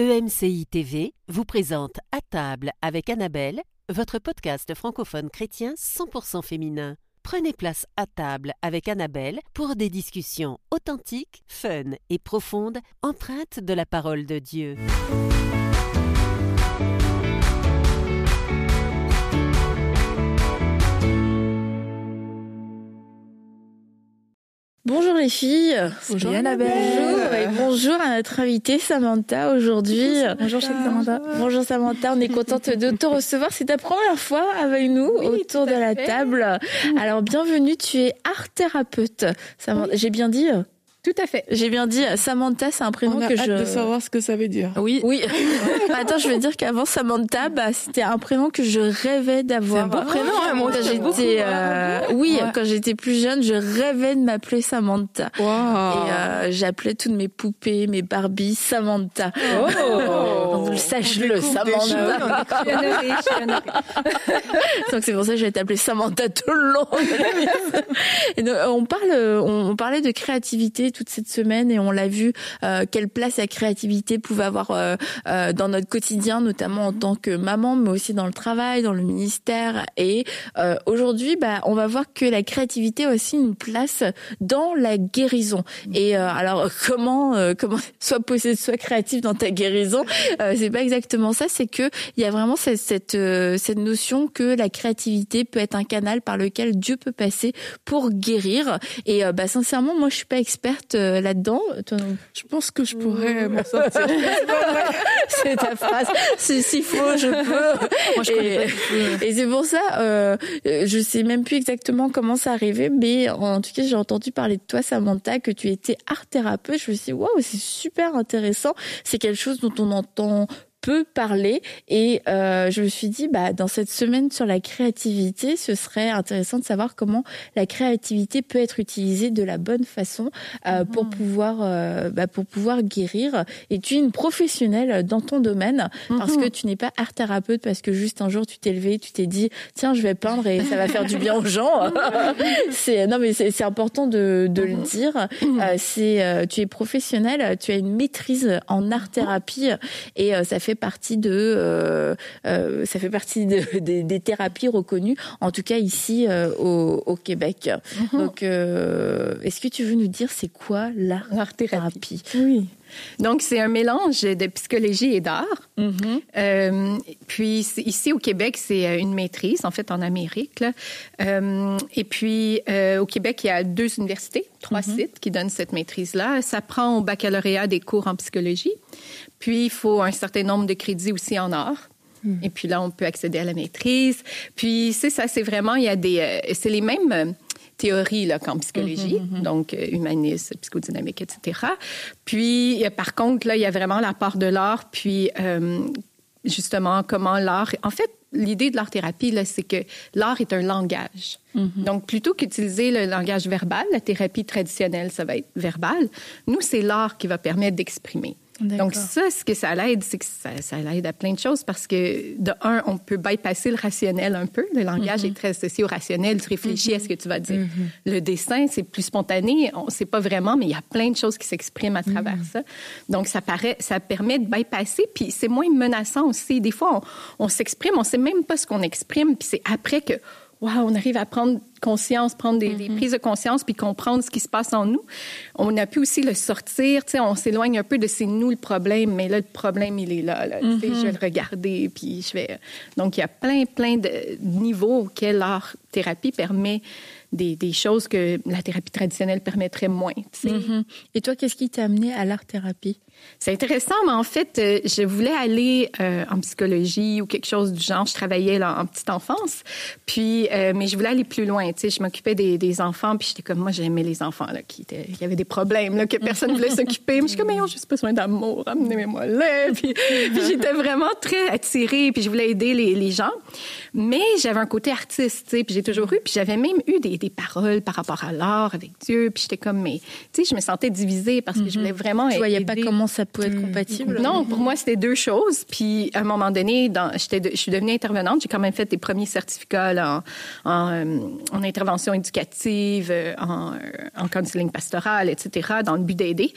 EMCI TV vous présente À table avec Annabelle, votre podcast francophone chrétien 100% féminin. Prenez place à table avec Annabelle pour des discussions authentiques, fun et profondes, empreintes de la parole de Dieu. Bonjour les filles. Bonjour Annabelle. Bonjour et bonjour à notre invitée Samantha aujourd'hui. Bonjour Samantha. Bonjour Samantha, on est contente de te recevoir. C'est ta première fois avec nous autour de la table. Alors bienvenue, tu es art thérapeute. J'ai bien dit tout à fait. J'ai bien dit Samantha, c'est un prénom On a que hâte je. de savoir ce que ça veut dire. Oui. Oui. Attends, je veux dire qu'avant Samantha, bah, c'était un prénom que je rêvais d'avoir. C'est un beau prénom, hein, moi Quand j'étais, euh, oui, Ouais. quand j'étais plus jeune, je rêvais de m'appeler Samantha. Wow. Et euh, j'appelais toutes mes poupées, mes Barbies, Samantha. Oh. Sache-le, Samantha. Donc c'est pour ça que je vais t'appeler Samantha tout le long. Et donc, on parle, on parlait de créativité toute cette semaine et on l'a vu euh, quelle place la créativité pouvait avoir euh, euh, dans notre quotidien, notamment en tant que maman, mais aussi dans le travail, dans le ministère. Et euh, aujourd'hui, bah, on va voir que la créativité a aussi une place dans la guérison. Et euh, alors comment euh, comment soit possédé, soit créatif dans ta guérison, c'est pas exactement ça. C'est que il y a vraiment cette cette, cette notion que la créativité peut être un canal par lequel Dieu peut passer pour guérir. Et bah sincèrement, moi je suis pas experte euh, là-dedans. Je pense que je pourrais m'en sortir. c'est ta phrase. Si s'il faut, je peux. Moi, je pas et c'est pour ça, euh, euh, je sais même plus exactement comment ça arrivait, mais en tout cas, j'ai entendu parler de toi, Samantha, que tu étais art thérapeute. Je me suis dit, waouh, c'est super intéressant. C'est quelque chose dont on entend peu parler. Et euh, je me suis dit bah dans cette semaine sur la créativité ce serait intéressant de savoir comment la créativité peut être utilisée de la bonne façon euh, pour pouvoir euh, bah, pour pouvoir guérir. Et tu es une professionnelle dans ton domaine? Parce que tu n'es pas art thérapeute parce que juste un jour tu t'es levé tu t'es dit tiens je vais peindre et ça va faire du bien aux gens. C'est non mais c'est important de, de le dire. Euh, c'est euh, tu es professionnelle tu as une maîtrise en art thérapie et euh, ça fait partie de euh, euh, ça fait partie de- des- des thérapies reconnues en tout cas ici euh, au, au Québec donc euh, est-ce que tu veux nous dire c'est quoi l'art thérapie. Oui. Donc, c'est un mélange de psychologie et d'art. Mhm. Euh, puis, ici au Québec, c'est une maîtrise, en fait, en Amérique. là. Euh, et puis, euh, au Québec, il y a deux universités, trois sites qui donnent cette maîtrise-là. Ça prend au baccalauréat des cours en psychologie. Puis, il faut un certain nombre de crédits aussi en art. Et puis là, on peut accéder à la maîtrise. Puis, c'est ça, c'est vraiment, il y a des... euh, c'est les mêmes... euh, théories là, qu'en psychologie, donc euh, humanisme, psychodynamique, etc. Puis, par contre, là, il y a vraiment la part de l'art, puis euh, justement, comment l'art... En fait, l'idée de l'art-thérapie, là, c'est que l'art est un langage. Donc, plutôt qu'utiliser le langage verbal, la thérapie traditionnelle, ça va être verbal, nous, c'est l'art qui va permettre d'exprimer. Donc, ça, ce que ça l'aide, c'est que ça, ça l'aide à plein de choses parce que, de un, on peut bypasser le rationnel un peu. Le langage est très associé au rationnel. Tu réfléchis à ce que tu vas dire. Le dessin, c'est plus spontané. On sait pas vraiment, mais il y a plein de choses qui s'expriment à travers ça. Donc, ça, paraît, ça permet de bypasser. Puis, c'est moins menaçant aussi. Des fois, on, on s'exprime, on sait même pas ce qu'on exprime. Puis, c'est après que, wow, on arrive à prendre conscience, prendre des, des prises de conscience, puis comprendre ce qui se passe en nous. On a pu aussi le sortir, tu sais, on s'éloigne un peu de c'est nous le problème, mais là, le problème, il est là, là. Tu sais, je vais le regarder, puis je vais... Donc, il y a plein, plein de niveaux auxquels l'art-thérapie permet des, des choses que la thérapie traditionnelle permettrait moins, tu sais. Mhm. et toi qu'est-ce qui t'a amené à l'art thérapie? C'est intéressant, mais en fait, euh, je voulais aller euh, en psychologie ou quelque chose du genre. Je travaillais là, en petite enfance, puis euh, mais je voulais aller plus loin. Tu sais, je m'occupais des, des enfants, puis j'étais comme moi, j'aimais les enfants là qui étaient, qui avaient des problèmes là que personne voulait s'occuper. Mais je suis comme, mais ils ont juste besoin d'amour, amenez-moi là. Puis, puis j'étais vraiment très attirée, puis je voulais aider les, les gens. Mais j'avais un côté artiste, tu sais, puis j'ai toujours eu, puis j'avais même eu des des paroles par rapport à l'art avec Dieu. Puis j'étais comme, mais tu sais, je me sentais divisée parce que je voulais vraiment Tu voyais pas comment ça pouvait être compatible. Non, pour moi, c'était deux choses. Puis, à un moment donné, dans, de- je suis devenue intervenante. J'ai quand même fait des premiers certificats là, en, en, euh, en intervention éducative, euh, en, euh, en counseling pastoral, etc., dans le but d'aider.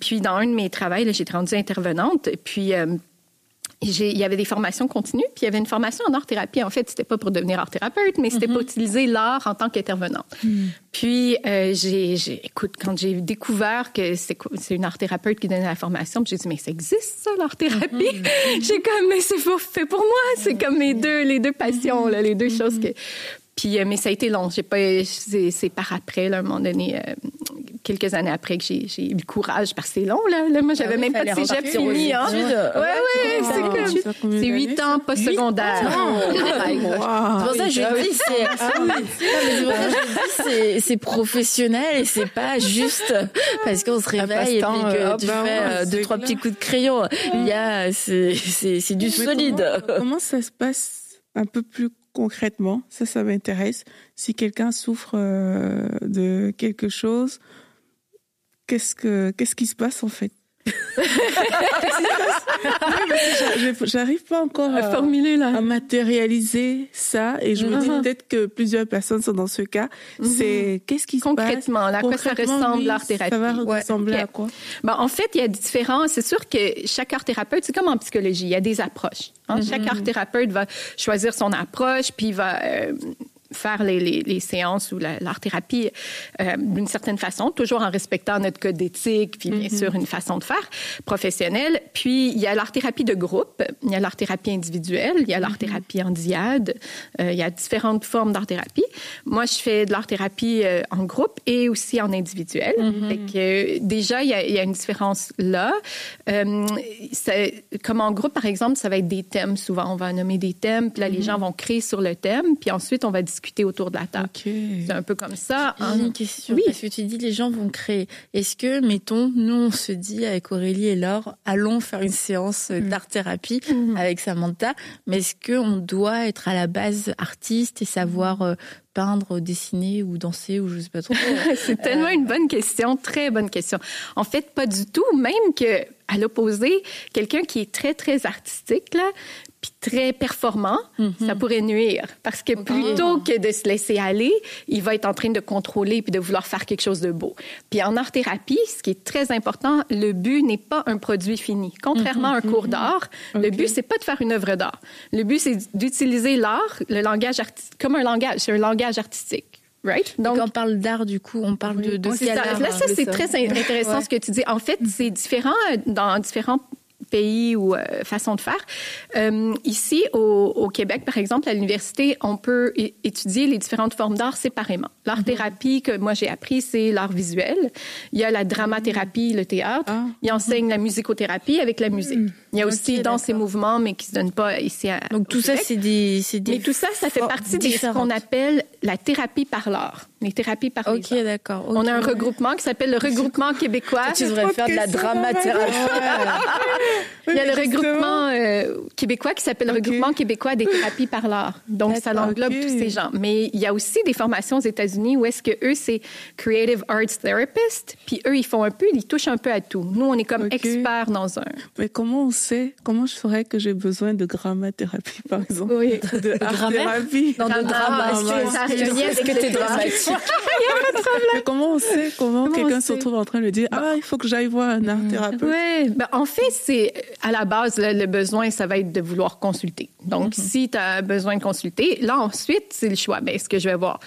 Puis, dans un de mes travaux, là, j'étais rendue intervenante. Puis, euh, j'ai- il y avait des formations continues, puis il y avait une formation en art-thérapie. En fait, c'était pas pour devenir art-thérapeute, mais c'était pour utiliser l'art en tant qu'intervenant. Puis, euh, j'ai, écoute, quand j'ai découvert que c'est, une art-thérapeute qui donnait la formation, j'ai dit, mais ça existe, ça, l'art-thérapie? j'ai comme, mais c'est fait pour moi. C'est comme mes deux, les deux passions, là, les deux choses que... Puis, euh, mais ça a été long. J'ai pas, c'est, c'est par après, là, à un moment donné, euh, quelques années après que j'ai, j'ai eu le courage, parce que c'est long, là. Là, moi, j'avais oui, même pas de cégep fini, hein. Ouais, ouais, Oh. c'est comme, c'est huit ans post-secondaire. Oh my God. Wow. C'est pour ça que je dis, c'est, c'est pour ça que je dis, c'est, c'est professionnel et c'est pas juste parce qu'on se réveille et puis que euh, tu fais ouais, euh, deux, trois clair. petits coups de crayon. Il y a, c'est, c'est, c'est du solide. Comment, comment ça se passe un peu plus concrètement Ça, ça m'intéresse. Si quelqu'un souffre euh, de quelque chose, qu'est-ce que qu'est-ce qui se passe en fait? J'arrive pas encore À à, formuler, là. à matérialiser ça et je me dis Mhm. peut-être que plusieurs personnes sont dans ce cas. C'est qu'est-ce qui se passe Concrètement, là, à quoi ça Concrètement, ressemble oui, l'art-thérapie? Ça va Ouais. ressembler à quoi? Ben, en fait, il y a différents. C'est sûr que chaque art thérapeute, c'est comme en psychologie, il y a des approches. hein. Chaque art thérapeute va choisir son approche, puis va euh, faire les, les- les séances ou la- l'art thérapie euh, d'une certaine façon, toujours en respectant notre code d'éthique, puis bien sûr une façon de faire professionnelle. Puis il y a l'art thérapie de groupe, il y a l'art thérapie individuelle, il y a l'art thérapie en diade, euh, il y a différentes formes d'art thérapie. Moi, je fais de l'art thérapie euh, en groupe et aussi en individuel. Fait que, déjà, il y, a, il y a une différence là. Ça- comme en groupe, par exemple, ça va être des thèmes. Souvent, on va nommer des thèmes, puis là, les gens vont créer sur le thème, puis ensuite, on va discuter autour de la table. C'est un peu comme ça. J'ai hein. une question. Oui. Parce que tu dis les gens vont créer. Est-ce que, mettons, nous, on se dit avec Aurélie et Laure, allons faire une séance Mm. d'art-thérapie avec Samantha, mais est-ce qu'on doit être à la base artiste et savoir euh, peindre, dessiner ou danser ou je sais pas trop C'est tellement une bonne question, très bonne question. En fait, pas du tout. Même que à l'opposé, quelqu'un qui est très très artistique là, puis très performant, ça pourrait nuire parce que plutôt que de se laisser aller, il va être en train de contrôler puis de vouloir faire quelque chose de beau. Puis en art thérapie, ce qui est très important, le but n'est pas un produit fini. Contrairement à un cours d'art, le but c'est pas de faire une œuvre d'art. Le but c'est d'utiliser l'art, le langage artistique comme un langage, c'est un langage artistique. Right? Donc, on parle d'art, du coup, on parle de, de ça. art Là, ça, c'est très intéressant Ouais. ce que tu dis. En fait, c'est différent euh, dans différents pays ou euh, façons de faire. Euh, ici, au, au Québec, par exemple, à l'université, on peut étudier les différentes formes d'art séparément. L'art-thérapie que moi j'ai appris, c'est l'art visuel. Il y a la dramathérapie, le théâtre. Ah. Il enseigne la musicothérapie avec la musique. Il y a aussi Ok, danse et d'accord. mouvement, mais qui se donne pas ici à Donc au tout ça, c'est des, c'est des. Mais tout ça, ça fait partie de ce qu'on appelle la thérapie par l'art. Les thérapies par les Ok, d'accord. On a un regroupement qui s'appelle le regroupement québécois. Tu devrais faire de la dramathérapie. Il y a le regroupement euh, québécois qui s'appelle le regroupement québécois des thérapies par l'art. Donc, ça englobe tous ces gens. Mais il y a aussi des formations aux États-Unis où est-ce que eux, c'est Creative Arts Therapist. Puis eux, ils font un peu, ils touchent un peu à tout. Nous, on est comme experts dans un. Mais comment on Comment je saurais que j'ai besoin de grammathérapie, par exemple Oui. De art-thérapie Non, de Ah, drama. est-ce que ça Est-ce que t'es drama? dramatique Mais comment on sait Comment, quelqu'un se retrouve en train de dire Ah, il faut que j'aille voir un art-thérapeute Oui, ben, en fait, c'est à la base, le, le besoin, ça va être de vouloir consulter. Donc, si tu as besoin de consulter, là, ensuite, c'est le choix. Ben, est-ce que je vais voir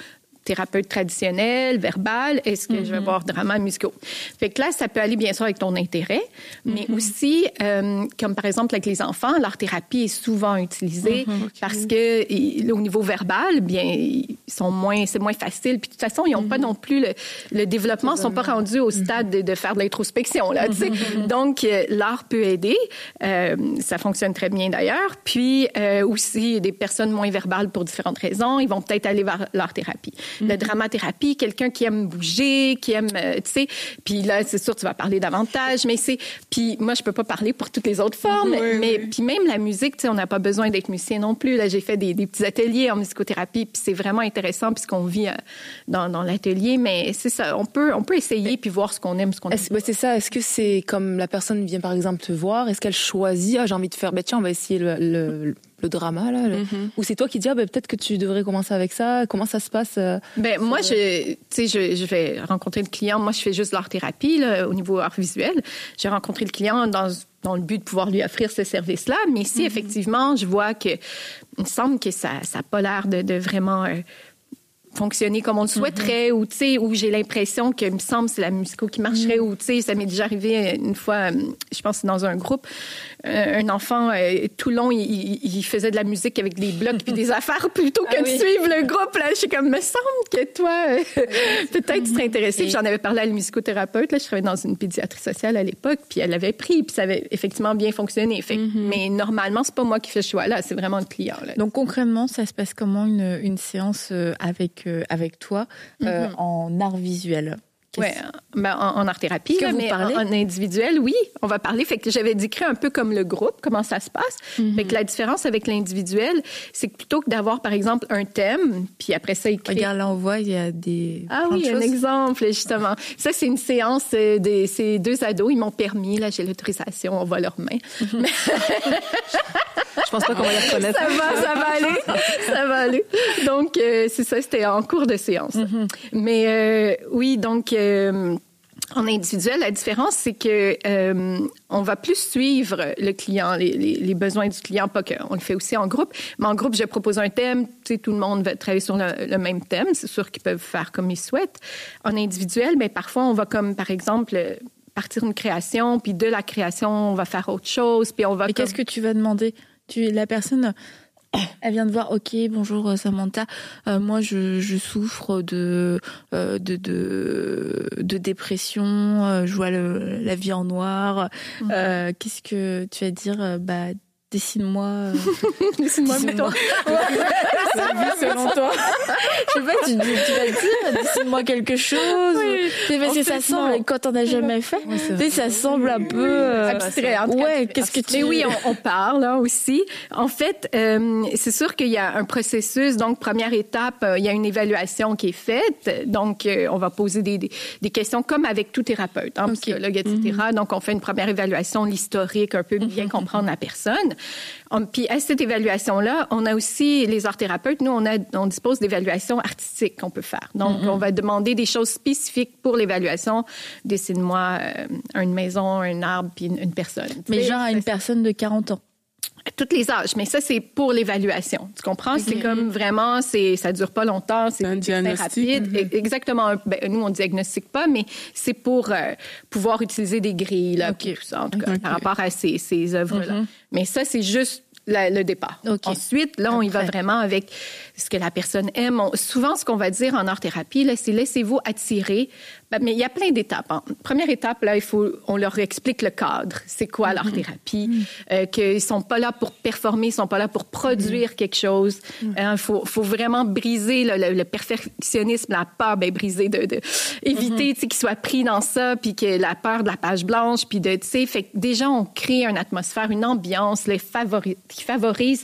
thérapeute traditionnel, verbal, est-ce que je vais voir drama musicaux? Fait que là, ça peut aller bien sûr avec ton intérêt, mais aussi, euh, comme par exemple avec les enfants, l'art thérapie est souvent utilisée parce que au niveau verbal, bien, ils sont moins, c'est moins facile. Puis de toute façon, ils n'ont pas non plus le, le développement, sont pas rendus au stade de, de faire de l'introspection là. tu sais. Donc euh, l'art peut aider, euh, ça fonctionne très bien d'ailleurs. Puis euh, aussi des personnes moins verbales pour différentes raisons, ils vont peut-être aller vers l'art thérapie. La dramathérapie, quelqu'un qui aime bouger, qui aime, euh, tu sais. Puis là, c'est sûr, tu vas parler davantage, mais c'est. Puis moi, je peux pas parler pour toutes les autres formes, mais puis même la musique, tu sais, on n'a pas besoin d'être musicien non plus. Là, j'ai fait des, des, petits ateliers en musicothérapie, puis c'est vraiment intéressant puisqu'on vit euh, dans, dans l'atelier. Mais c'est ça, on peut, on peut essayer puis voir ce qu'on aime, ce qu'on aime. C'est ça. Est-ce que c'est comme la personne vient par exemple te voir, est-ce qu'elle choisit, ah, j'ai envie de faire, ben tiens, on va essayer le, le, le drama là, mm-hmm. ou c'est toi qui dis, ah, ben, peut-être que tu devrais commencer avec ça. Comment ça se passe euh, Ben moi, je, tu sais, je, je, vais rencontrer le client. Moi, je fais juste l'art thérapie là, au niveau art visuel. J'ai rencontré le client dans dans le but de pouvoir lui offrir ce service-là. Mais si mm-hmm. effectivement, je vois que il me semble que ça n'a pas l'air de, de, vraiment euh, fonctionner comme on le souhaiterait ou tu sais où j'ai l'impression que me semble c'est la musico qui marcherait mm. ou tu sais ça m'est déjà arrivé une fois je pense dans un groupe euh, un enfant euh, tout long il, il, faisait de la musique avec des blocs puis des affaires plutôt que ah de suivre le groupe là. Je suis comme me semble que toi euh, peut-être tu serais intéressé j'en avais parlé à la musicothérapeute là. Je travaillais dans une pédiatrie sociale à l'époque puis elle avait pris puis ça avait effectivement bien fonctionné. Fait, mm-hmm. mais normalement c'est pas moi qui fais ce choix là c'est vraiment le client là. donc concrètement ça se passe comment une, une séance avec avec toi euh, mhm. en art visuel. Oui, ben, en, art thérapie, mais en, individuel, oui, on va parler. Fait que j'avais décrit un peu comme le groupe, comment ça se passe. Mhm. Fait que la différence avec l'individuel, c'est que plutôt que d'avoir, par exemple, un thème, puis après ça, écrit... Regarde, là, on voit, il y a des... Ah oui, un exemple, justement. Ça, c'est une séance euh, de ces deux ados. Ils m'ont permis, là, j'ai l'autorisation, on voit leurs mains. Mhm. Je pense pas qu'on va les reconnaître. Ça va, ça va aller. Ça va aller. Donc, euh, c'est ça, c'était en cours de séance. Mm-hmm. Mais euh, oui, donc... Euh, en individuel, la différence, c'est que euh, on va plus suivre le client, les, les, les besoins du client, pas qu'on le fait aussi en groupe. Mais en groupe, je propose un thème, tout le monde va travailler sur le, le même thème. C'est sûr qu'ils peuvent faire comme ils souhaitent. En individuel, mais parfois, on va comme, par exemple, partir une création, puis de la création, on va faire autre chose, puis on va. Et qu'est-ce que tu vas demander? Tu, la personne, elle vient de voir, ok, bonjour euh, Samantha, euh, moi je, je, souffre de, euh, de, de, de, dépression, je vois le, la vie en noir. Mmh. Qu'est-ce que tu vas dire bah, dessine-moi. Euh, dessine-moi, dessine-moi. selon toi. Je sais pas, tu, tu vas dire, dessine-moi quelque chose. Oui. Parce que ça semble, quand on n'a jamais fait, tu sais, ça semble un peu euh, abstrait. ouais, qu'est-ce que tu. Mais oui, on, on parle là aussi. En fait, euh, c'est sûr qu'il y a un processus. Donc, première étape, euh, il y a une évaluation qui est faite. Donc, euh, on va poser des, des, des, questions comme avec tout thérapeute, hein, okay. psychologue, etc. Mm-hmm. Donc, on fait une première évaluation, l'historique, un peu bien mm-hmm. comprendre la personne. Puis à cette évaluation-là, on a aussi les art thérapeutes. Nous, on, a, on dispose d'évaluations artistiques qu'on peut faire. Donc, mm -hmm. on va demander des choses spécifiques pour l'évaluation. Dessine-moi euh, une maison, un arbre, puis une, une personne. Mais genre à une personne de 40 ans tous les âges, mais ça c'est pour l'évaluation. Tu comprends? C'est comme vraiment, c'est ça dure pas longtemps, c'est un diagnostic. rapide. Mm -hmm. Exactement. Ben, nous on diagnostique pas, mais c'est pour euh, pouvoir utiliser des grilles là, okay. tout ça, en tout cas, okay. par rapport à ces, ces œuvres là. Mm -hmm. Mais ça c'est juste la, le départ. Okay. Ensuite, là, on Après. y va vraiment avec ce que la personne aime. On, souvent, ce qu'on va dire en art-thérapie, c'est laissez-vous attirer. Ben, mais il y a plein d'étapes. Hein. Première étape, là, il faut, on leur explique le cadre. C'est quoi mm -hmm. l'art-thérapie? Mm -hmm. euh, qu'ils sont pas là pour performer, ils sont pas là pour produire mm -hmm. quelque chose. Il hein, faut, faut vraiment briser le, le, le perfectionnisme, la peur, ben, briser, de, de éviter, qu'ils soient pris dans ça, puis que la peur de la page blanche, puis de, tu sais, fait que déjà, on crée une atmosphère, une ambiance, les favori qui favorise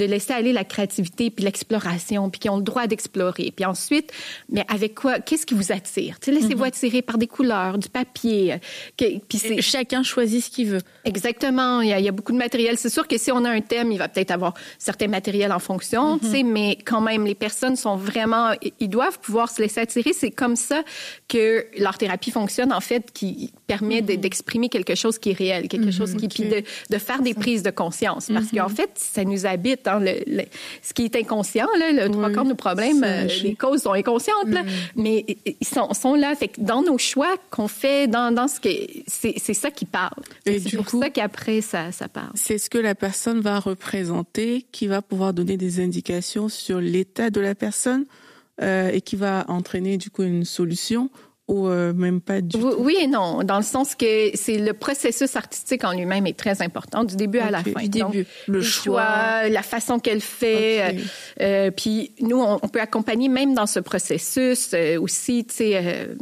de laisser aller la créativité puis l'exploration puis qui ont le droit d'explorer. Puis ensuite, mais avec quoi, qu'est-ce qui vous attire? Mm -hmm. attirer par des couleurs, du papier. Que, puis chacun choisit ce qu'il veut. Exactement. Il y, a, il y, a, beaucoup de matériel. C'est sûr que si on a un thème, il va peut-être avoir certains matériels en fonction, mm -hmm. mais quand même, les personnes sont vraiment, ils doivent pouvoir se laisser attirer. C'est comme ça que l'art thérapie fonctionne, en fait, qui permet mm -hmm. d'exprimer quelque chose qui est réel, quelque mm -hmm. chose qui, okay. puis de, de, faire des prises de conscience. Parce qu'en fait, ça nous habite, hein, le, le, ce qui est inconscient, là, le trois quarts de nos problèmes, euh, les causes sont inconscientes, là, mais ils sont, sont là. Fait que dans nos choix qu'on fait, dans, dans ce que c'est ça qui parle. C'est pour coup, ça qu'après ça, ça parle. C'est ce que la personne va représenter, qui va pouvoir donner des indications sur l'état de la personne euh, et qui va entraîner du coup une solution ou euh, même pas du Oui, tout? oui et non, dans le sens que c'est le processus artistique en lui-même est très important du début à la fin. Du Donc, début, le choix. la façon qu'elle fait. Euh, euh, puis nous, on, on peut accompagner même dans ce processus euh, aussi, tu sais, euh,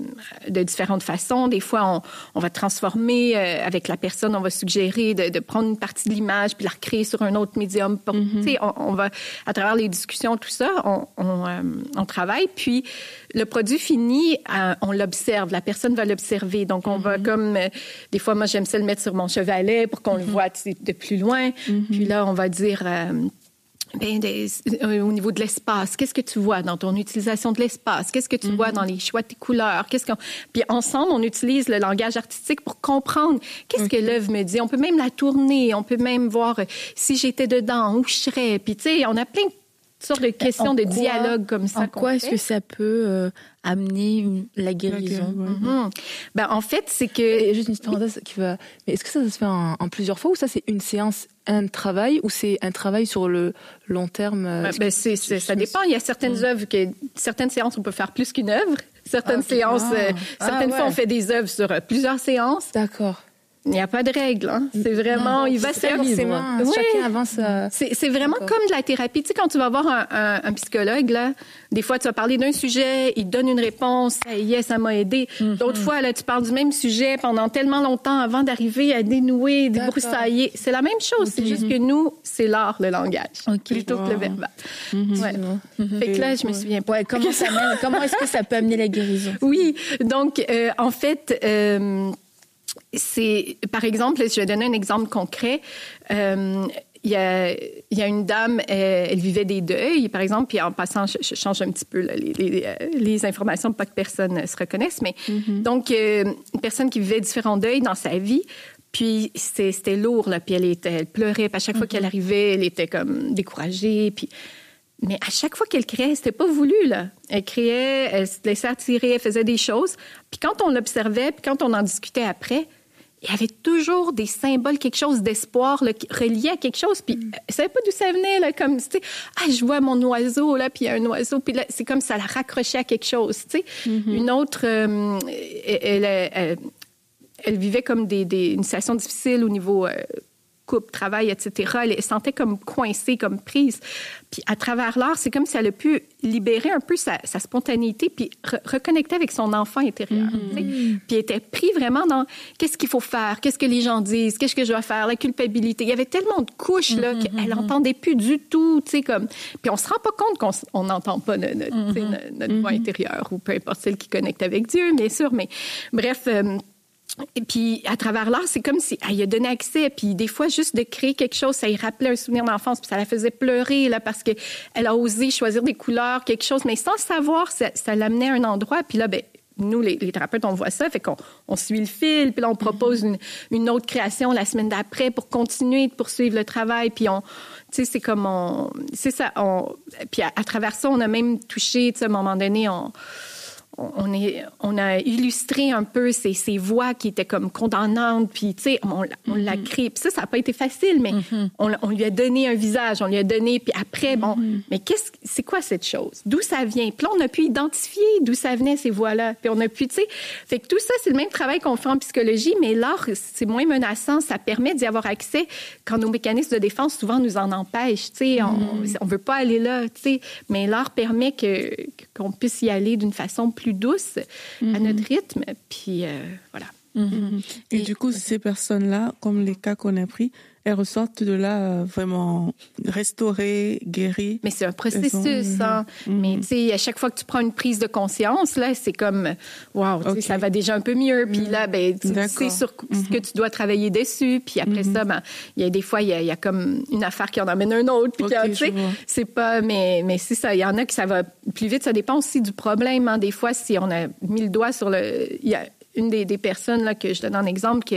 de différentes façons. Des fois, on, on va transformer euh, avec la personne, on va suggérer de, de prendre une partie de l'image puis la recréer sur un autre médium. Mm-hmm. Tu sais, on, on va à travers les discussions, tout ça, on, on, euh, on travaille. Puis le produit fini, euh, on l'observe. La personne va l'observer. Donc, on va comme... euh, des fois, moi, j'aime ça le mettre sur mon chevalet pour qu'on le Mm-hmm. voit tu sais, de plus loin. Puis là, on va dire... euh, ben, des- euh, au niveau de l'espace, qu'est-ce que tu vois dans ton utilisation de l'espace? Qu'est-ce que tu vois dans les choix de tes couleurs? Qu'est-ce qu'on... Puis ensemble, on utilise le langage artistique pour comprendre qu'est-ce que l'œuvre me dit. On peut même la tourner, on peut même voir si j'étais dedans, où je serais. Puis tu sais, on a plein de sortes de questions En de quoi- dialogue comme ça. En quoi est-ce que ça peut euh, amener une- la guérison? Ouais. Mhm. Ben, en fait, c'est que... Et juste une parenthèse qui va. Mais est-ce que ça, ça se fait en, en plusieurs fois ou ça c'est une séance, un travail ou c'est un travail sur le long terme euh, Ben, ben, ça dépend. Il y a certaines œuvres que certaines séances on peut faire plus qu'une œuvre. Certaines Ah, séances, Ah. euh, Ah, certaines fois ouais. on fait des œuvres sur plusieurs séances. D'accord. Il n'y a pas de règle. Hein. C'est vraiment, il va forcément. Oui. Chacun avance. euh, C'est vraiment comme de la thérapie. Tu sais, quand tu vas voir un, un- un psychologue, là, des fois, tu vas parler d'un sujet, il te donne une réponse, ça y est, ça m'a aidé. Mhm. D'autres fois, là, tu parles du même sujet pendant tellement longtemps avant d'arriver à dénouer, débroussailler. C'est la même chose. C'est juste que nous, c'est l'art, le langage, Ok. plutôt que le verbal. Mhm. Ouais. Fait que là, je me souviens pas. Ouais, comment est-ce que ça peut amener la guérison? Oui, donc euh, en fait, euh, c'est par exemple, je vais donner un exemple concret. Euh, il y, a, il y a une dame, euh, elle vivait des deuils, par exemple, puis en passant, je, je change un petit peu là, les, les, euh, les informations pour pas que personne se reconnaisse, mais donc euh, une personne qui vivait différents deuils dans sa vie, puis c'était lourd, là, puis elle, était, elle pleurait, puis à chaque fois qu'elle arrivait, elle était comme découragée, puis mais à chaque fois qu'elle créait, c'était pas voulu, là. Elle créait, elle se laissait attirer, elle faisait des choses. Puis quand on l'observait, puis quand on en discutait après, il y avait toujours des symboles, quelque chose d'espoir relié à quelque chose. Puis elle savait pas d'où ça venait, là, comme, tu sais, ah, je vois mon oiseau, là, puis il y a un oiseau. Puis là, c'est comme ça la raccrochait à quelque chose, tu sais. Une autre, euh, elle, elle- elle- elle vivait comme des, des- une situation difficile au niveau euh, couple, travail, etc. Elle se sentait comme coincée, comme prise. Puis à travers l'art, c'est comme si elle a pu libérer un peu sa, sa spontanéité, puis re- reconnecter avec son enfant intérieur. sais. Puis elle était pris vraiment dans qu'est-ce qu'il faut faire, qu'est-ce que les gens disent, qu'est-ce que je dois faire, la culpabilité. Il y avait tellement de couches là qu'elle n'entendait plus du tout, tu sais comme. Puis on se rend pas compte qu'on n'entend pas no- no- tu sais, no- notre voix intérieure ou peu importe celle qui connecte avec Dieu, bien sûr. Mais bref. euh, et puis, à travers l'art, c'est comme si elle y a donné accès. Puis, des fois, juste de créer quelque chose, ça y rappelait un souvenir d'enfance. Puis, ça la faisait pleurer, là, parce qu'elle a osé choisir des couleurs, quelque chose. Mais sans savoir, ça, ça l'amenait à un endroit. Puis là, ben, nous, les, les thérapeutes, on voit ça. Fait qu'on on suit le fil. Puis là, on propose une, une autre création la semaine d'après pour continuer de poursuivre le travail. Puis, on, tu sais, c'est comme on. C'est ça. On, puis, à, à travers ça, on a même touché, tu sais, à un moment donné, on on, est, on a illustré un peu ces, ces voix qui étaient comme condamnantes, puis tu sais, on, l'a- l'a créé. Puis ça, ça n'a pas été facile, mais on, on lui a donné un visage, on lui a donné, puis après, bon, mais qu'est-ce, c'est quoi cette chose? D'où ça vient? Puis là, on a pu identifier d'où ça venait, ces voix-là. Puis on a pu, tu sais, fait que tout ça, c'est le même travail qu'on fait en psychologie, mais l'art, c'est moins menaçant, ça permet d'y avoir accès quand nos mécanismes de défense, souvent, nous en empêchent, tu sais, on, on veut pas aller là, tu sais, mais l'art permet que, qu'on puisse y aller d'une façon plus douce, à notre rythme, puis euh, voilà. Et, du coup, ces personnes-là, comme les cas qu'on a pris, elles ressortent de là euh, vraiment restaurées, guéries. Mais c'est un processus, ont- hein. Mais tu sais, à chaque fois que tu prends une prise de conscience, là, c'est comme, waouh, ça va déjà un peu mieux. Puis là, ben, tu sais sur ce que tu dois travailler dessus. Puis après ça, ben, il y a des fois, il y a, il y a comme une affaire qui en amène un autre. Puis Ok, qui en- tu je sais, vois. c'est pas, mais, mais c'est ça. Il y en a que ça va plus vite. Ça dépend aussi du problème. hein. Des fois, si on a mis le doigt sur le, il y a une des, personnes là, que je donne un exemple, que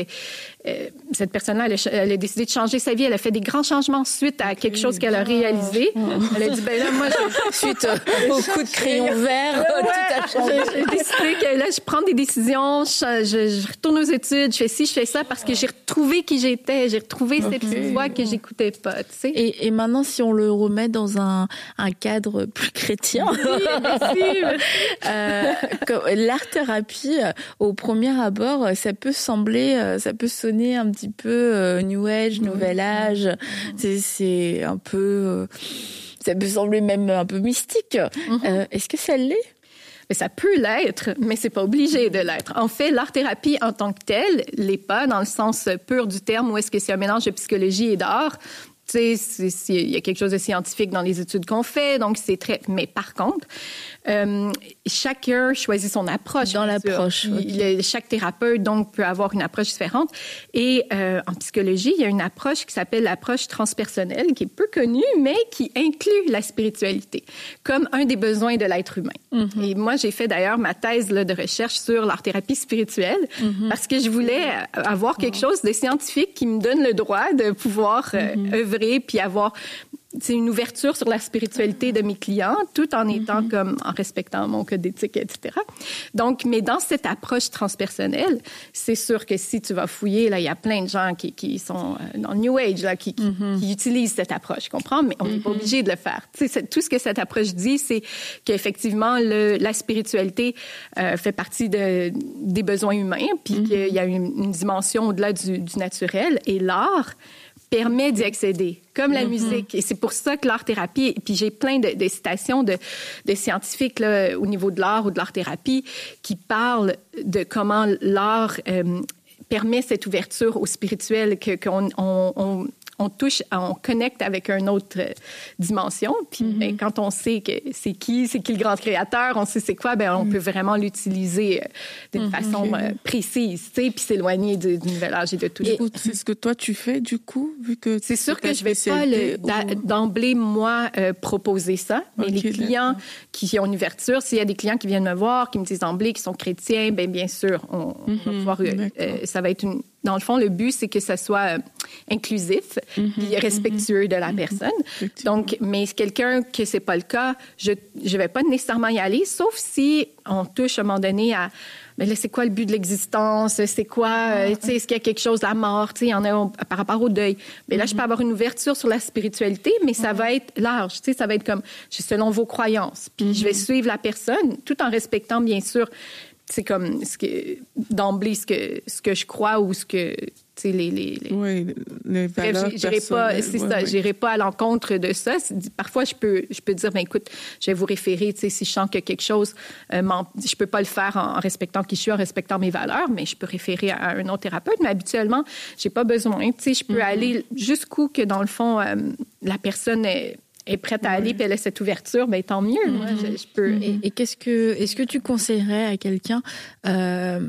euh, cette personne-là, elle, elle, a décidé de changer sa vie. Elle a fait des grands changements suite à quelque chose qu'elle a réalisé. Elle a dit, ben là, moi, je... suite au coup de crayon vert, tout a changé. J'ai décidé que là, je prends des décisions, je, je, je, retourne aux études, je fais ci, je fais ça, parce que j'ai retrouvé qui j'étais, j'ai retrouvé okay. cette petite voix que j'écoutais pas, tu sais. Et, et, maintenant, si on le remet dans un, un cadre plus chrétien, oui, euh, l'art-thérapie, au premier abord, ça peut sembler, ça peut sonner un petit peu euh, New Age, Nouvel Âge. C'est un peu, euh, ça peut sembler même un peu mystique. Euh, Est-ce que ça l'est? Mais ça peut l'être, mais c'est pas obligé de l'être. En fait, l'art-thérapie en tant que telle l'est pas dans le sens pur du terme où est-ce que c'est un mélange de psychologie et d'art. Tu sais, il y a quelque chose de scientifique dans les études qu'on fait, donc c'est très. Mais par contre, euh, chacun choisit son approche. Dans l'approche. Okay. Chaque thérapeute, donc, peut avoir une approche différente. Et euh, en psychologie, il y a une approche qui s'appelle l'approche transpersonnelle, qui est peu connue, mais qui inclut la spiritualité comme un des besoins de l'être humain. Mm -hmm. Et moi, j'ai fait d'ailleurs ma thèse là, de recherche sur l'art-thérapie spirituelle mm -hmm. parce que je voulais avoir quelque chose de scientifique qui me donne le droit de pouvoir euh, mm -hmm. œuvrer puis avoir c'est une ouverture sur la spiritualité de mes clients, tout en étant mm -hmm. comme en respectant mon code d'éthique, etc. Donc, mais dans cette approche transpersonnelle, c'est sûr que si tu vas fouiller, là, il y a plein de gens qui, qui sont dans le New Age, là, qui, qui, mm -hmm. qui utilisent cette approche, comprends? Mais on n'est mm -hmm. pas obligé de le faire. Tu sais, tout ce que cette approche dit, c'est qu'effectivement, la spiritualité euh, fait partie de, des besoins humains, puis qu'il y a une, une dimension au-delà du, du naturel, et l'art permet d'y accéder, comme la mm -hmm. musique. Et c'est pour ça que l'art-thérapie, puis j'ai plein de, de citations de, de scientifiques là, au niveau de l'art ou de l'art-thérapie qui parlent de comment l'art euh, permet cette ouverture au spirituel, qu'on on, on, on touche, on connecte avec une autre dimension. Puis mm -hmm. ben, quand on sait que c'est qui, c'est qui le grand créateur, on sait c'est quoi, ben on mm -hmm. peut vraiment l'utiliser d'une mm -hmm. façon euh, précise, tu sais, puis s'éloigner du, du nouvel âge et de tout. C'est ce que toi tu fais du coup, vu que c'est sûr que je vais pas d'emblée moi euh, proposer ça, mais okay, les clients qui ont une ouverture, s'il y a des clients qui viennent me voir, qui me disent d'emblée qu'ils sont chrétiens, ben bien sûr, on, on va pouvoir, euh, ça va être une dans le fond, le but, c'est que ça soit euh, inclusif mm -hmm, et respectueux mm -hmm. de la personne. Donc, mais quelqu'un que c'est pas le cas, je je vais pas nécessairement y aller, sauf si on touche à un moment donné à mais là, c'est quoi le but de l'existence? C'est quoi, euh, tu sais, est-ce qu'il y a quelque chose, la mort, tu sais, il y en a par rapport au deuil. Mais là, je peux avoir une ouverture sur la spiritualité, mais ça va être large, tu sais, ça va être comme, selon vos croyances. Puis je vais suivre la personne, tout en respectant, bien sûr, c'est comme ce que d'emblée ce que ce que je crois ou ce que tu sais les les, les... oui les valeurs j'irai pas c'est ouais, ça ouais. j'irai pas à l'encontre de ça parfois je peux je peux dire ben écoute je vais vous référer tu sais si je sens que quelque chose euh, je peux pas le faire en, en, respectant qui je suis en respectant mes valeurs mais je peux référer à un autre thérapeute mais habituellement j'ai pas besoin tu sais je peux mm -hmm. aller jusqu'où que dans le fond euh, la personne est est prête à aller, puis elle a cette ouverture, ben tant mieux. Mm -hmm. Moi, je, je peux. Et, et qu'est-ce que, est-ce que tu conseillerais à quelqu'un euh,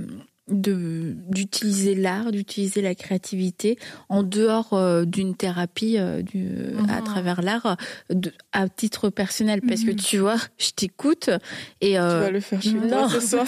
de d'utiliser l'art, d'utiliser la créativité en dehors euh, d'une thérapie euh, du, -hmm. à travers l'art à titre personnel. Parce que tu vois, je t'écoute et euh, tu vas le faire chez non, toi ce soir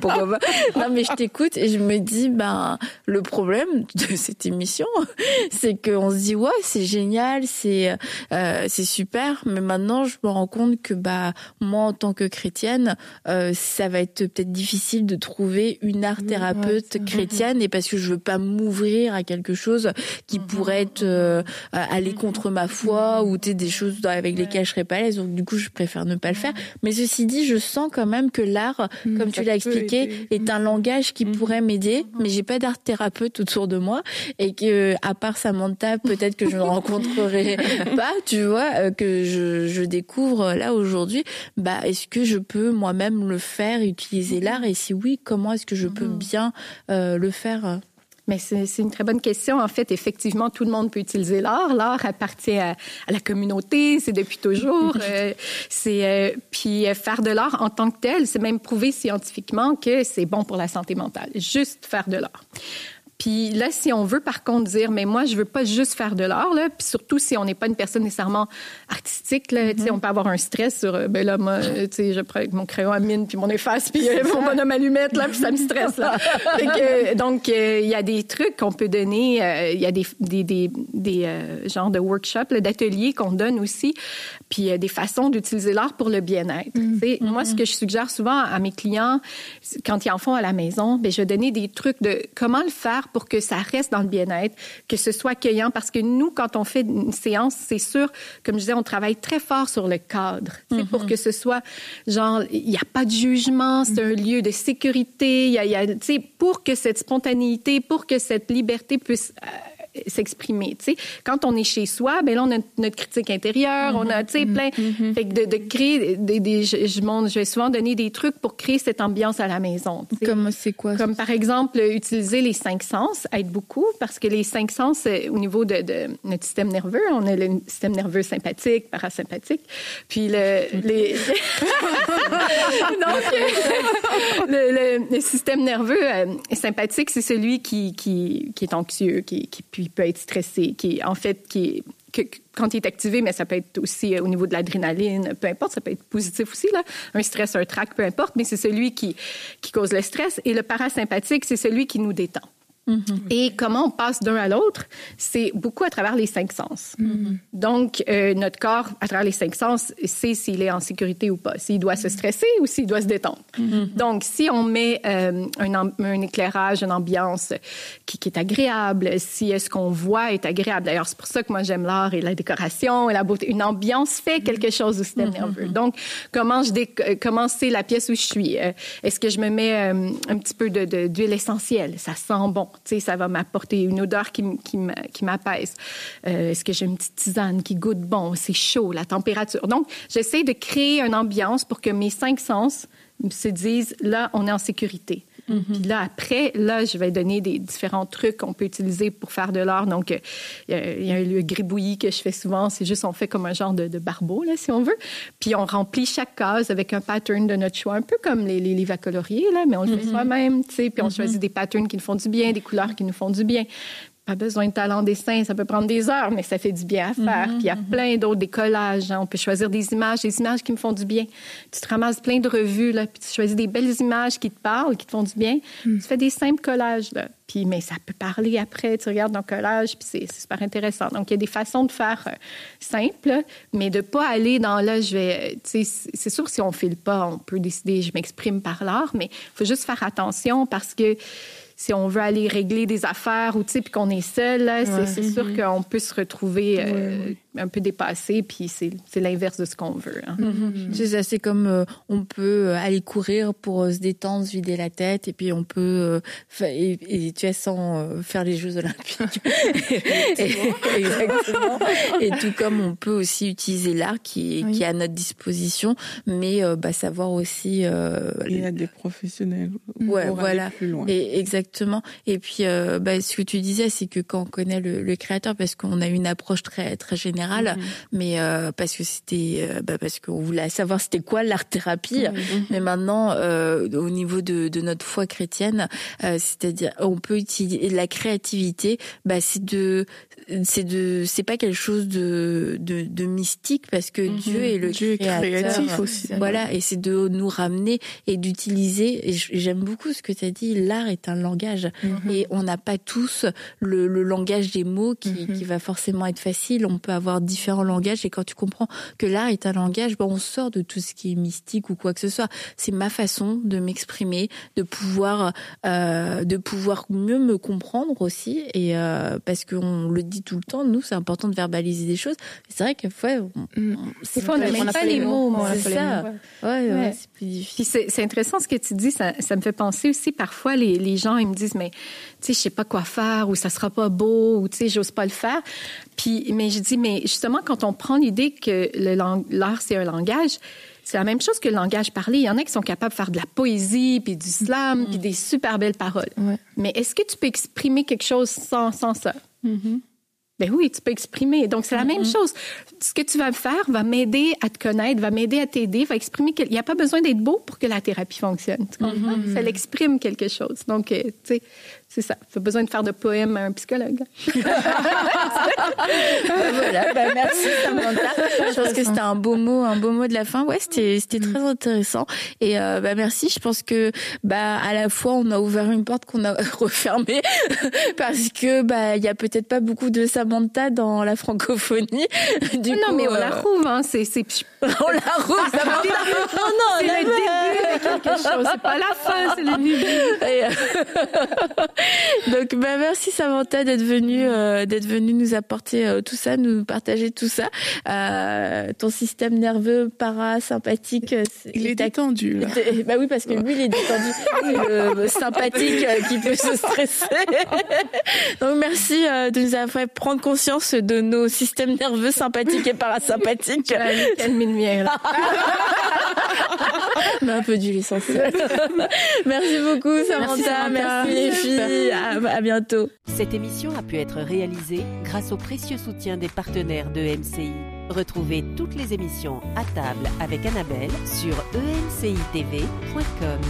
pourquoi pas. Non mais je t'écoute et je me dis ben le problème de cette émission c'est qu'on se dit ouais, c'est génial, c'est euh, c'est super. Mais maintenant je me rends compte que bah moi en tant que chrétienne euh, ça va être peut-être difficile de trouver une art thérapeute chrétienne et parce que je veux pas m'ouvrir à quelque chose qui -hmm. pourrait être euh, aller contre ma foi -hmm. ou des choses avec lesquelles je serais pas à l'aise. Donc du coup je préfère ne pas le faire. Mais ceci dit je sens quand même que l'art mm, comme tu l'as expliqué est un langage qui pourrait m'aider mais j'ai pas d'art thérapeute autour de moi et que à part Samantha peut-être que je ne rencontrerai pas tu vois que je, je découvre là aujourd'hui. Bah est-ce que je peux moi-même le faire utiliser l'art? Et si oui comment est-ce que je peux bien euh, le faire mais c'est une très bonne question. En fait, effectivement, tout le monde peut utiliser l'art. L'art appartient à, à, la communauté, c'est depuis toujours. euh, c'est euh, puis faire de l'art en tant que tel, c'est même prouvé scientifiquement que c'est bon pour la santé mentale. Juste faire de l'art. Puis là, si on veut par contre dire, mais moi, je veux pas juste faire de l'art, là, puis surtout si on n'est pas une personne nécessairement artistique, là, tu sais, on peut avoir un stress sur, euh, ben là, moi, euh, tu sais, je prends avec mon crayon à mine, puis mon efface, puis euh, mon bonhomme allumette, là, puis ça me stresse, là. Que, donc, euh, il y a des trucs qu'on peut donner, euh, il y a des, des, des, des euh, genres de workshops, d'ateliers qu'on donne aussi, puis euh, des façons d'utiliser l'art pour le bien-être. Sais, Moi, ce que je suggère souvent à mes clients, quand ils en font à la maison, ben, je vais donner des trucs de comment le faire pour que ça reste dans le bien-être, que ce soit accueillant, parce que nous, quand on fait une séance, c'est sûr, comme je disais, on travaille très fort sur le cadre, sais, pour que ce soit genre, il n'y a pas de jugement, c'est un lieu de sécurité, y a, y a, tu sais, pour que cette spontanéité, pour que cette liberté puisse euh, s'exprimer. Tu sais, quand on est chez soi, ben là on a notre critique intérieure, on a tu sais plein, fait que de, de créer des, des je, je, montre- je vais souvent donner des trucs pour créer cette ambiance à la maison. Comme c'est quoi Comme par exemple, euh, utiliser les cinq sens aide beaucoup parce que les cinq sens, euh, au niveau de, de notre système nerveux, on a le système nerveux sympathique, parasympathique, puis le, les... Donc, le, le- le système nerveux euh, sympathique, c'est celui qui, qui, qui est anxieux, qui, qui puis peut être stressé, qui est en fait qui est quand il est activé, mais ça peut être aussi euh, au niveau de l'adrénaline, peu importe, ça peut être positif aussi, là. un stress, un trac, peu importe, mais c'est celui qui, qui cause le stress. Et le parasympathique, c'est celui qui nous détend. Et comment on passe d'un à l'autre, c'est beaucoup à travers les cinq sens. Donc, euh, notre corps, à travers les cinq sens, sait s'il est en sécurité ou pas, s'il doit se stresser ou s'il doit se détendre. Donc, si on met euh, un, éclairage, une ambiance qui, qui est agréable, si ce qu'on voit est agréable. D'ailleurs, c'est pour ça que moi, j'aime l'art et la décoration et la beauté. Une ambiance fait quelque chose au système nerveux. Donc, comment je euh, comment c'est la pièce où je suis? Est-ce que je me mets euh, un petit peu de- de- d'huile essentielle? Ça sent bon. Tu ça va m'apporter une odeur qui, qui m'apaise. Euh, Est-ce que j'ai une petite tisane qui goûte bon? C'est chaud, la température. Donc, j'essaie de créer une ambiance pour que mes cinq sens se disent, là, on est en sécurité. Puis là, après, là, je vais donner des différents trucs qu'on peut utiliser pour faire de l'art. Donc, euh, il y a- il y, a le gribouillis que je fais souvent. C'est juste, on fait comme un genre de, de barbeau, là, si on veut. Puis on remplit chaque case avec un pattern de notre choix, un peu comme les, les livres à colorier, là, mais on le fait soi-même, tu sais. Puis on choisit des patterns qui nous font du bien, des couleurs qui nous font du bien. Pas besoin de talent dessin, ça peut prendre des heures, mais ça fait du bien à faire. Puis il y a plein d'autres, des collages. hein. On peut choisir des images, des images qui me font du bien. Tu te ramasses plein de revues, là, puis tu choisis des belles images qui te parlent, qui te font du bien. Tu fais des simples collages, là. Puis, mais ça peut parler après. Tu regardes ton collage, puis c'est c'est super intéressant. Donc, il y a des façons de faire euh, simples, mais de pas aller dans là, je vais. euh, c'est- c'est sûr, si on file pas, on peut décider, je m'exprime par l'art, mais il faut juste faire attention parce que si on veut aller régler des affaires ou tu sais puis qu'on est seul là, c'est c'est sûr qu'on peut se retrouver euh, un peu dépassé puis c'est c'est l'inverse de ce qu'on veut hein. C'est ça, c'est comme euh, on peut euh, aller courir pour se détendre, se vider la tête, et puis on peut euh, fa- et, et tu es sans euh, faire les Jeux Olympiques. Et- Exactement. Et tout comme on peut aussi utiliser l'art qui, est- Oui. qui est à notre disposition, mais euh, bah, savoir aussi. euh, Il y a des professionnels Ouais, voilà. aller plus loin. Et exactement. Et puis, euh, bah, ce que tu disais, c'est que quand on connaît le, le créateur, parce qu'on a une approche très très générale, mais euh, parce que c'était, euh, bah, parce qu'on voulait savoir c'était quoi l'art thérapie. Mais maintenant, euh, au niveau de, de notre foi chrétienne, euh, c'est-à-dire, on peut utiliser la créativité. Bah, c'est de, c'est de, c'est pas quelque chose de de, de mystique parce que Dieu est le Dieu est créateur. créatif aussi. Voilà, et c'est de nous ramener et d'utiliser. Et j'aime beaucoup ce que tu as dit. L'art est un langage, et on n'a pas tous le, le langage des mots qui, qui va forcément être facile. On peut avoir différents langages, et quand tu comprends que l'art est un langage, ben on sort de tout ce qui est mystique ou quoi que ce soit. C'est ma façon de m'exprimer, de pouvoir, euh, de pouvoir mieux me comprendre aussi, et euh, parce qu'on le dit tout le temps, nous c'est important de verbaliser des choses. C'est vrai on- Mm. fois, on pas- les mots, c'est ça. mots. Ouais, ouais, Ouais. c'est plus difficile. Puis c'est c'est intéressant ce que tu dis, ça, ça me fait penser aussi parfois les, les gens ils me disent mais tu sais je sais pas quoi faire ou ça sera pas beau ou tu sais j'ose pas le faire. Puis mais je dis mais justement quand on prend l'idée que l'art c'est un langage, c'est la même chose que le langage parlé. Il y en a qui sont capables de faire de la poésie, puis du slam, puis des super belles paroles. Ouais. Mais est-ce que tu peux exprimer quelque chose sans, sans ça? Mhm. Ben oui, tu peux exprimer. Donc, c'est la même Mm-hmm. chose. Ce que tu vas faire va m'aider à te connaître, va m'aider à t'aider, va exprimer. qu'il n'y a pas besoin d'être beau pour que la thérapie fonctionne. Tu comprends? Mm-hmm. Ça l'exprime quelque chose. Donc, euh, tu sais, c'est ça. Pas besoin de faire de poème à un psychologue. voilà, bah merci Samantha. Je pense que c'était un beau mot, un beau mot de la fin. Ouais, c'était c'était très intéressant. Et euh, bah merci. Je pense que bah à la fois on a ouvert une porte qu'on a refermée parce que bah il y a peut-être pas beaucoup de Samantha dans la francophonie. Du non, coup, mais on euh, la rouvre, hein. C'est, c'est, on la rouvre. Samantha. Non non, c'est le a- début de quelque chose. C'est pas la fin, c'est le début. Et, euh, Donc bah merci Samantha d'être venue euh, d'être venue nous apporter euh, tout ça, nous partager tout ça. Euh, ton système nerveux parasympathique, euh, Il est détendu, là. Bah oui parce que lui il est détendu, le sympathique euh, qui peut se stresser. Donc merci euh, de nous avoir fait prendre conscience de nos systèmes nerveux sympathiques et parasympathiques. Allez, calme le mien, là. On a un peu du l'essentiel. merci beaucoup Samantha, merci, Samantha. les filles, bientôt. Cette émission a pu être réalisée grâce au précieux soutien des partenaires de MCI. Retrouvez toutes les émissions à table avec Annabelle sur emcitv.com.